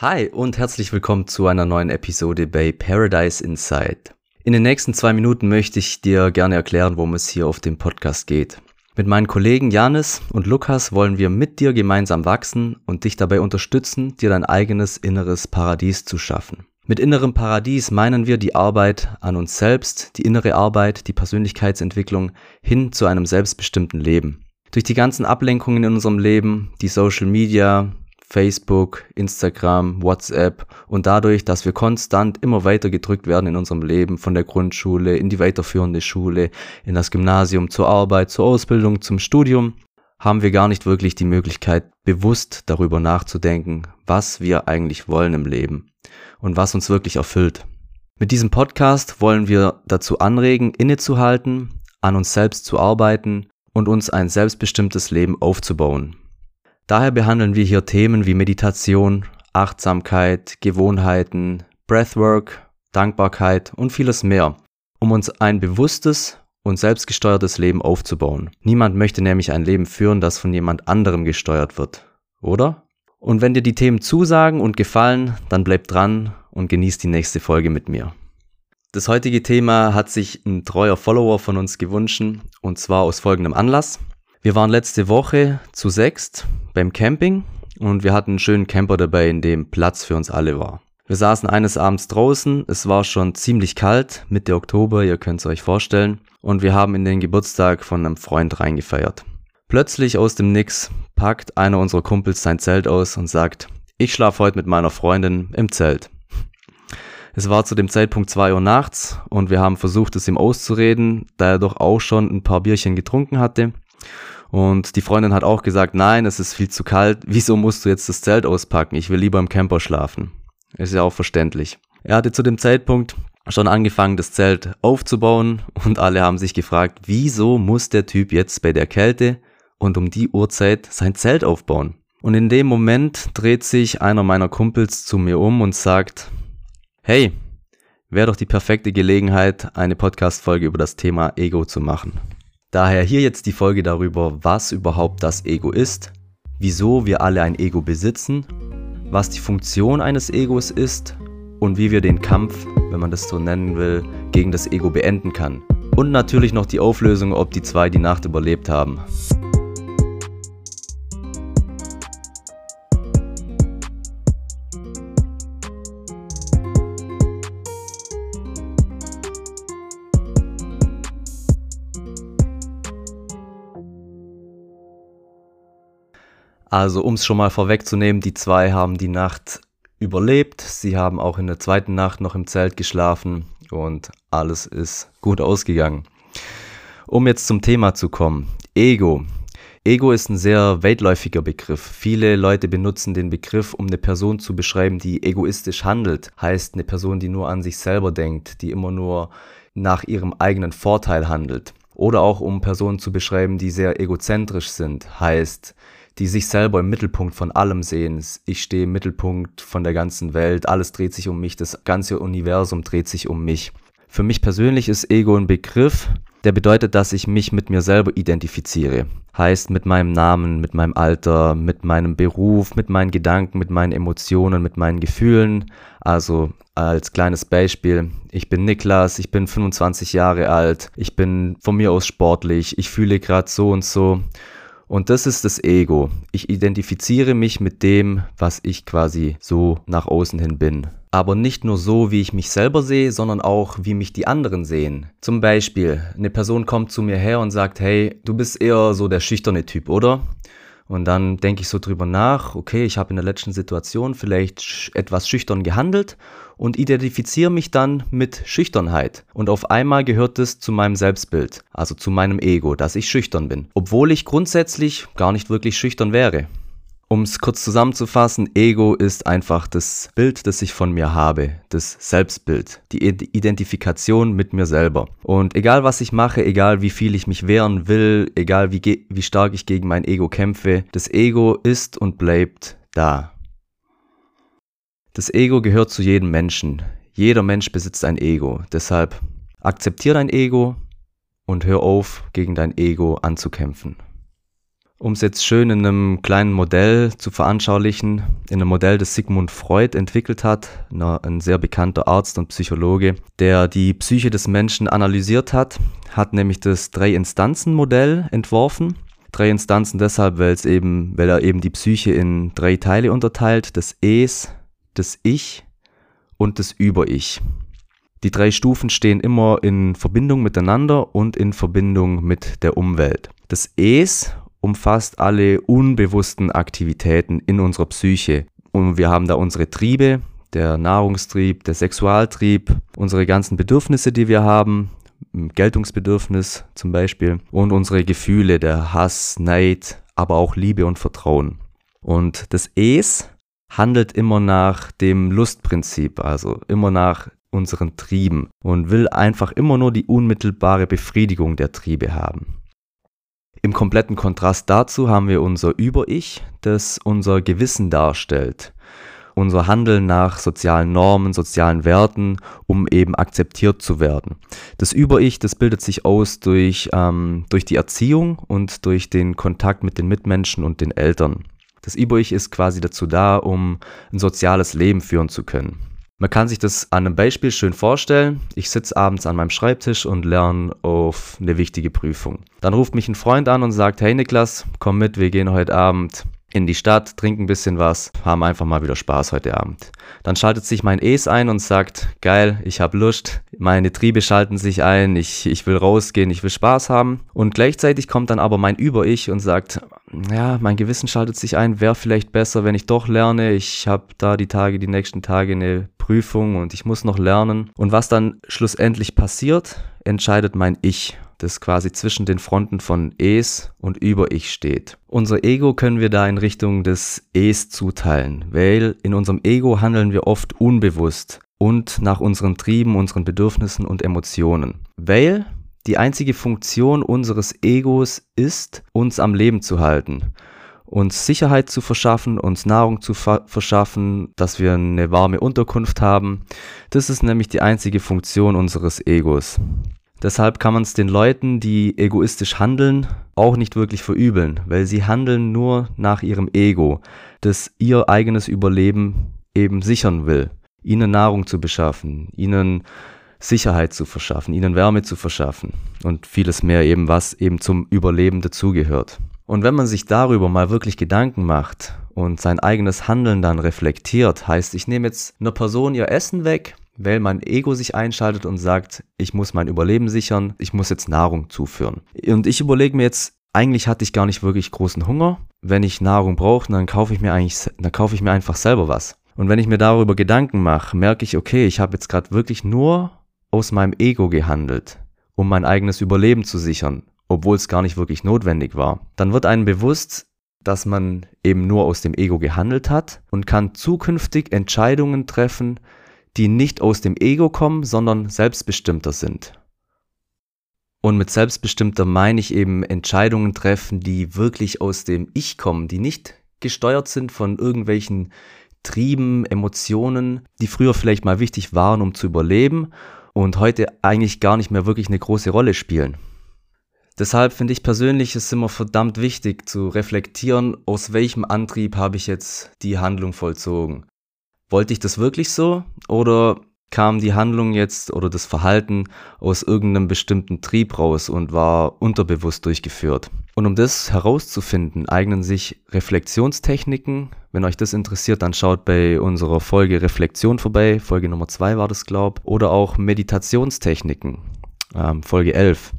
Hi und herzlich willkommen zu einer neuen Episode bei Paradise Inside. In den nächsten zwei Minuten möchte ich dir gerne erklären, worum es hier auf dem Podcast geht. Mit meinen Kollegen Janis und Lukas wollen wir mit dir gemeinsam wachsen und dich dabei unterstützen, dir dein eigenes inneres Paradies zu schaffen. Mit innerem Paradies meinen wir die Arbeit an uns selbst, die innere Arbeit, die Persönlichkeitsentwicklung hin zu einem selbstbestimmten Leben. Durch die ganzen Ablenkungen in unserem Leben, die Social Media, Facebook, Instagram, WhatsApp und dadurch, dass wir konstant immer weiter gedrückt werden in unserem Leben von der Grundschule in die weiterführende Schule, in das Gymnasium, zur Arbeit, zur Ausbildung, zum Studium, haben wir gar nicht wirklich die Möglichkeit, bewusst darüber nachzudenken, was wir eigentlich wollen im Leben und was uns wirklich erfüllt. Mit diesem Podcast wollen wir dazu anregen, innezuhalten, an uns selbst zu arbeiten und uns ein selbstbestimmtes Leben aufzubauen. Daher behandeln wir hier Themen wie Meditation, Achtsamkeit, Gewohnheiten, Breathwork, Dankbarkeit und vieles mehr, um uns ein bewusstes und selbstgesteuertes Leben aufzubauen. Niemand möchte nämlich ein Leben führen, das von jemand anderem gesteuert wird, oder? Und wenn dir die Themen zusagen und gefallen, dann bleib dran und genieß die nächste Folge mit mir. Das heutige Thema hat sich ein treuer Follower von uns gewünscht und zwar aus folgendem Anlass. Wir waren letzte Woche zu sechst beim Camping und wir hatten einen schönen Camper dabei, in dem Platz für uns alle war. Wir saßen eines Abends draußen, es war schon ziemlich kalt, Mitte Oktober, ihr könnt es euch vorstellen, und wir haben in den Geburtstag von einem Freund reingefeiert. Plötzlich aus dem Nix packt einer unserer Kumpels sein Zelt aus und sagt, ich schlafe heute mit meiner Freundin im Zelt. Es war zu dem Zeitpunkt zwei Uhr nachts und wir haben versucht, es ihm auszureden, da er doch auch schon ein paar Bierchen getrunken hatte. Und die Freundin hat auch gesagt, nein, es ist viel zu kalt. Wieso musst du jetzt das Zelt auspacken? Ich will lieber im Camper schlafen. Ist ja auch verständlich. Er hatte zu dem Zeitpunkt schon angefangen, das Zelt aufzubauen und alle haben sich gefragt, wieso muss der Typ jetzt bei der Kälte und um die Uhrzeit sein Zelt aufbauen? Und in dem Moment dreht sich einer meiner Kumpels zu mir um und sagt, hey, wäre doch die perfekte Gelegenheit, eine Podcast-Folge über das Thema Ego zu machen. Daher hier jetzt die Folge darüber, was überhaupt das Ego ist, wieso wir alle ein Ego besitzen, was die Funktion eines Egos ist und wie wir den Kampf, wenn man das so nennen will, gegen das Ego beenden kann. Und natürlich noch die Auflösung, ob die zwei die Nacht überlebt haben. Also um es schon mal vorwegzunehmen, die zwei haben die Nacht überlebt. Sie haben auch in der zweiten Nacht noch im Zelt geschlafen und alles ist gut ausgegangen. Um jetzt zum Thema zu kommen. Ego. Ego ist ein sehr weitläufiger Begriff. Viele Leute benutzen den Begriff, um eine Person zu beschreiben, die egoistisch handelt. Heißt eine Person, die nur an sich selber denkt, die immer nur nach ihrem eigenen Vorteil handelt. Oder auch um Personen zu beschreiben, die sehr egozentrisch sind. Heißt, die sich selber im Mittelpunkt von allem sehen. Ich stehe im Mittelpunkt von der ganzen Welt, alles dreht sich um mich, das ganze Universum dreht sich um mich. Für mich persönlich ist Ego ein Begriff, der bedeutet, dass ich mich mit mir selber identifiziere. Heißt mit meinem Namen, mit meinem Alter, mit meinem Beruf, mit meinen Gedanken, mit meinen Emotionen, mit meinen Gefühlen. Also als kleines Beispiel, ich bin Niklas, ich bin 25 Jahre alt, ich bin von mir aus sportlich, ich fühle gerade so und so und das ist das Ego. Ich identifiziere mich mit dem, was ich quasi so nach außen hin bin. Aber nicht nur so, wie ich mich selber sehe, sondern auch, wie mich die anderen sehen. Zum Beispiel, eine Person kommt zu mir her und sagt, hey, du bist eher so der schüchterne Typ, oder? Und dann denke ich so drüber nach, okay, ich habe in der letzten Situation vielleicht etwas schüchtern gehandelt und identifiziere mich dann mit Schüchternheit. Und auf einmal gehört es zu meinem Selbstbild, also zu meinem Ego, dass ich schüchtern bin. Obwohl ich grundsätzlich gar nicht wirklich schüchtern wäre. Um es kurz zusammenzufassen, Ego ist einfach das Bild, das ich von mir habe, das Selbstbild, die Identifikation mit mir selber. Und egal was ich mache, egal wie viel ich mich wehren will, egal wie, wie stark ich gegen mein Ego kämpfe, das Ego ist und bleibt da. Das Ego gehört zu jedem Menschen. Jeder Mensch besitzt ein Ego. Deshalb akzeptiere dein Ego und hör auf, gegen dein Ego anzukämpfen. Um es jetzt schön in einem kleinen Modell zu veranschaulichen, in einem Modell, das Sigmund Freud entwickelt hat, ein sehr bekannter Arzt und Psychologe, der die Psyche des Menschen analysiert hat, hat nämlich das Drei-Instanzen-Modell entworfen. Drei Instanzen deshalb, weil es eben, weil er eben die Psyche in drei Teile unterteilt, das Es, das Ich und das Über-Ich. Die drei Stufen stehen immer in Verbindung miteinander und in Verbindung mit der Umwelt. Das Es umfasst alle unbewussten Aktivitäten in unserer Psyche. Und wir haben da unsere Triebe, der Nahrungstrieb, der Sexualtrieb, unsere ganzen Bedürfnisse, die wir haben, Geltungsbedürfnis zum Beispiel, und unsere Gefühle, der Hass, Neid, aber auch Liebe und Vertrauen. Und das Es handelt immer nach dem Lustprinzip, also immer nach unseren Trieben und will einfach immer nur die unmittelbare Befriedigung der Triebe haben. Im kompletten Kontrast dazu haben wir unser Über-Ich, das unser Gewissen darstellt. Unser Handeln nach sozialen Normen, sozialen Werten, um eben akzeptiert zu werden. Das Über-Ich, das bildet sich aus durch, ähm, durch die Erziehung und durch den Kontakt mit den Mitmenschen und den Eltern. Das Über-Ich ist quasi dazu da, um ein soziales Leben führen zu können. Man kann sich das an einem Beispiel schön vorstellen. Ich sitze abends an meinem Schreibtisch und lerne auf eine wichtige Prüfung. Dann ruft mich ein Freund an und sagt, hey Niklas, komm mit, wir gehen heute Abend in die Stadt, trinken ein bisschen was, haben einfach mal wieder Spaß heute Abend. Dann schaltet sich mein Es ein und sagt, geil, ich habe Lust, meine Triebe schalten sich ein, ich, ich will rausgehen, ich will Spaß haben. Und gleichzeitig kommt dann aber mein Über-Ich und sagt, ja, mein Gewissen schaltet sich ein, wäre vielleicht besser, wenn ich doch lerne, ich habe da die Tage, die nächsten Tage eine Prüfung und ich muss noch lernen. Und was dann schlussendlich passiert, entscheidet mein Ich das quasi zwischen den Fronten von Es und Über-Ich steht. Unser Ego können wir da in Richtung des Es zuteilen, weil in unserem Ego handeln wir oft unbewusst und nach unseren Trieben, unseren Bedürfnissen und Emotionen. Weil die einzige Funktion unseres Egos ist, uns am Leben zu halten uns Sicherheit zu verschaffen, uns Nahrung zu verschaffen, dass wir eine warme Unterkunft haben. Das ist nämlich die einzige Funktion unseres Egos. Deshalb kann man es den Leuten, die egoistisch handeln, auch nicht wirklich verübeln, weil sie handeln nur nach ihrem Ego, das ihr eigenes Überleben eben sichern will, ihnen Nahrung zu beschaffen, ihnen Sicherheit zu verschaffen, ihnen Wärme zu verschaffen und vieles mehr eben, was eben zum Überleben dazugehört. Und wenn man sich darüber mal wirklich Gedanken macht und sein eigenes Handeln dann reflektiert, heißt, ich nehme jetzt einer Person ihr Essen weg, weil mein Ego sich einschaltet und sagt, ich muss mein Überleben sichern, ich muss jetzt Nahrung zuführen. Und ich überlege mir jetzt, eigentlich hatte ich gar nicht wirklich großen Hunger. Wenn ich Nahrung brauche, dann kaufe ich mir eigentlich, dann kaufe ich mir einfach selber was. Und wenn ich mir darüber Gedanken mache, merke ich, okay, ich habe jetzt gerade wirklich nur aus meinem Ego gehandelt, um mein eigenes Überleben zu sichern, obwohl es gar nicht wirklich notwendig war. Dann wird einem bewusst, dass man eben nur aus dem Ego gehandelt hat und kann zukünftig Entscheidungen treffen, die nicht aus dem Ego kommen, sondern selbstbestimmter sind. Und mit selbstbestimmter meine ich eben Entscheidungen treffen, die wirklich aus dem Ich kommen, die nicht gesteuert sind von irgendwelchen Trieben, Emotionen, die früher vielleicht mal wichtig waren, um zu überleben und heute eigentlich gar nicht mehr wirklich eine große Rolle spielen. Deshalb finde ich persönlich es immer verdammt wichtig zu reflektieren, aus welchem Antrieb habe ich jetzt die Handlung vollzogen. Wollte ich das wirklich so oder kam die Handlung jetzt oder das Verhalten aus irgendeinem bestimmten Trieb raus und war unterbewusst durchgeführt? Und um das herauszufinden, eignen sich Reflexionstechniken. Wenn euch das interessiert, dann schaut bei unserer Folge Reflexion vorbei. Folge Nummer 2 war das, glaub. Oder auch Meditationstechniken. Ähm, Folge 11.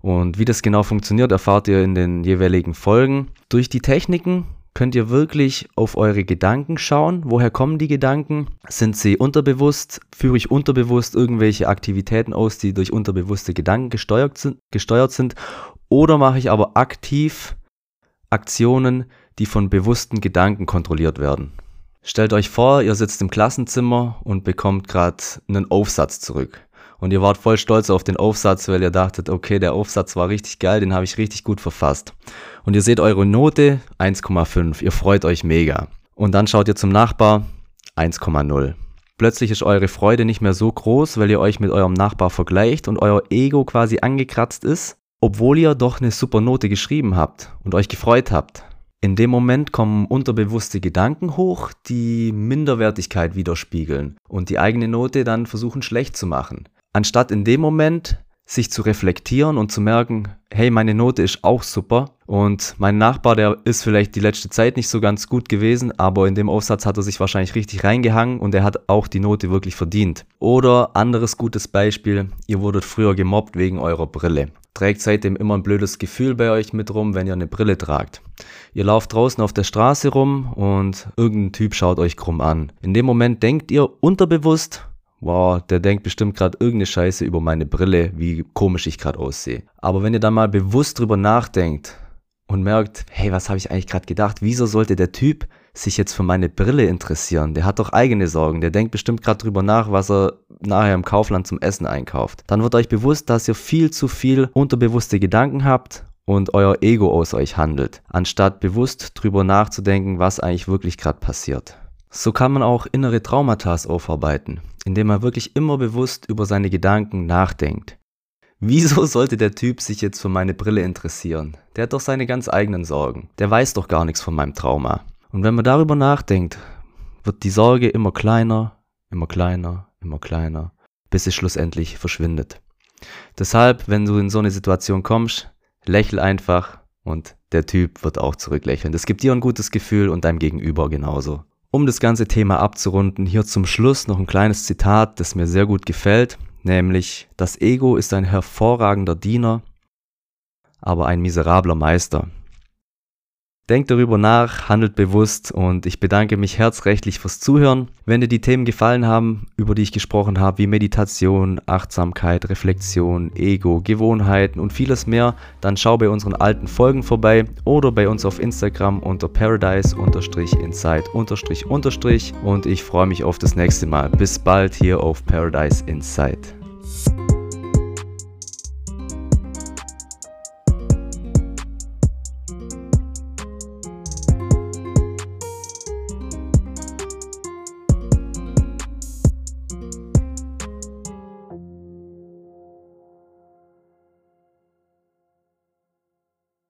Und wie das genau funktioniert, erfahrt ihr in den jeweiligen Folgen. Durch die Techniken könnt ihr wirklich auf eure Gedanken schauen. Woher kommen die Gedanken? Sind sie unterbewusst? Führe ich unterbewusst irgendwelche Aktivitäten aus, die durch unterbewusste Gedanken gesteuert sind? Gesteuert sind? Oder mache ich aber aktiv Aktionen, die von bewussten Gedanken kontrolliert werden? Stellt euch vor, ihr sitzt im Klassenzimmer und bekommt gerade einen Aufsatz zurück und ihr wart voll stolz auf den Aufsatz, weil ihr dachtet, okay, der Aufsatz war richtig geil, den habe ich richtig gut verfasst. Und ihr seht eure Note 1,5, ihr freut euch mega. Und dann schaut ihr zum Nachbar 1,0. Plötzlich ist eure Freude nicht mehr so groß, weil ihr euch mit eurem Nachbar vergleicht und euer Ego quasi angekratzt ist. obwohl ihr doch eine super Note geschrieben habt und euch gefreut habt. In dem Moment kommen unterbewusste Gedanken hoch, die Minderwertigkeit widerspiegeln und die eigene Note dann versuchen schlecht zu machen. Anstatt in dem Moment sich zu reflektieren und zu merken, hey, meine Note ist auch super und mein Nachbar, der ist vielleicht die letzte Zeit nicht so ganz gut gewesen, aber in dem Aufsatz hat er sich wahrscheinlich richtig reingehangen und er hat auch die Note wirklich verdient. Oder anderes gutes Beispiel, ihr wurdet früher gemobbt wegen eurer Brille. Trägt seitdem immer ein blödes Gefühl bei euch mit rum, wenn ihr eine Brille tragt. Ihr lauft draußen auf der Straße rum und irgendein Typ schaut euch krumm an. In dem Moment denkt ihr unterbewusst, wow, der denkt bestimmt gerade irgendeine Scheiße über meine Brille, wie komisch ich gerade aussehe. Aber wenn ihr dann mal bewusst drüber nachdenkt und merkt, hey, was habe ich eigentlich gerade gedacht? Wieso sollte der Typ sich jetzt für meine Brille interessieren? Der hat doch eigene Sorgen. Der denkt bestimmt gerade drüber nach, was er nachher im Kaufland zum Essen einkauft. Dann wird euch bewusst, dass ihr viel zu viel unterbewusste Gedanken habt und euer Ego aus euch handelt, anstatt bewusst drüber nachzudenken, was eigentlich wirklich gerade passiert. So kann man auch innere Traumata aufarbeiten, indem man wirklich immer bewusst über seine Gedanken nachdenkt. Wieso sollte der Typ sich jetzt für meine Brille interessieren? Der hat doch seine ganz eigenen Sorgen. Der weiß doch gar nichts von meinem Trauma. Und wenn man darüber nachdenkt, wird die Sorge immer kleiner, immer kleiner, immer kleiner, bis es schlussendlich verschwindet. Deshalb, wenn du in so eine Situation kommst, lächel einfach und der Typ wird auch zurücklächeln. Das gibt dir ein gutes Gefühl und deinem Gegenüber genauso. Um das ganze Thema abzurunden, hier zum Schluss noch ein kleines Zitat, das mir sehr gut gefällt, nämlich das Ego ist ein hervorragender Diener, aber ein miserabler Meister. Denkt darüber nach, handelt bewusst und ich bedanke mich herzrechtlich fürs Zuhören. Wenn dir die Themen gefallen haben, über die ich gesprochen habe, wie Meditation, Achtsamkeit, Reflexion, Ego, Gewohnheiten und vieles mehr, dann schau bei unseren alten Folgen vorbei oder bei uns auf Instagram unter paradise-inside- und ich freue mich auf das nächste Mal. Bis bald hier auf Paradise Inside.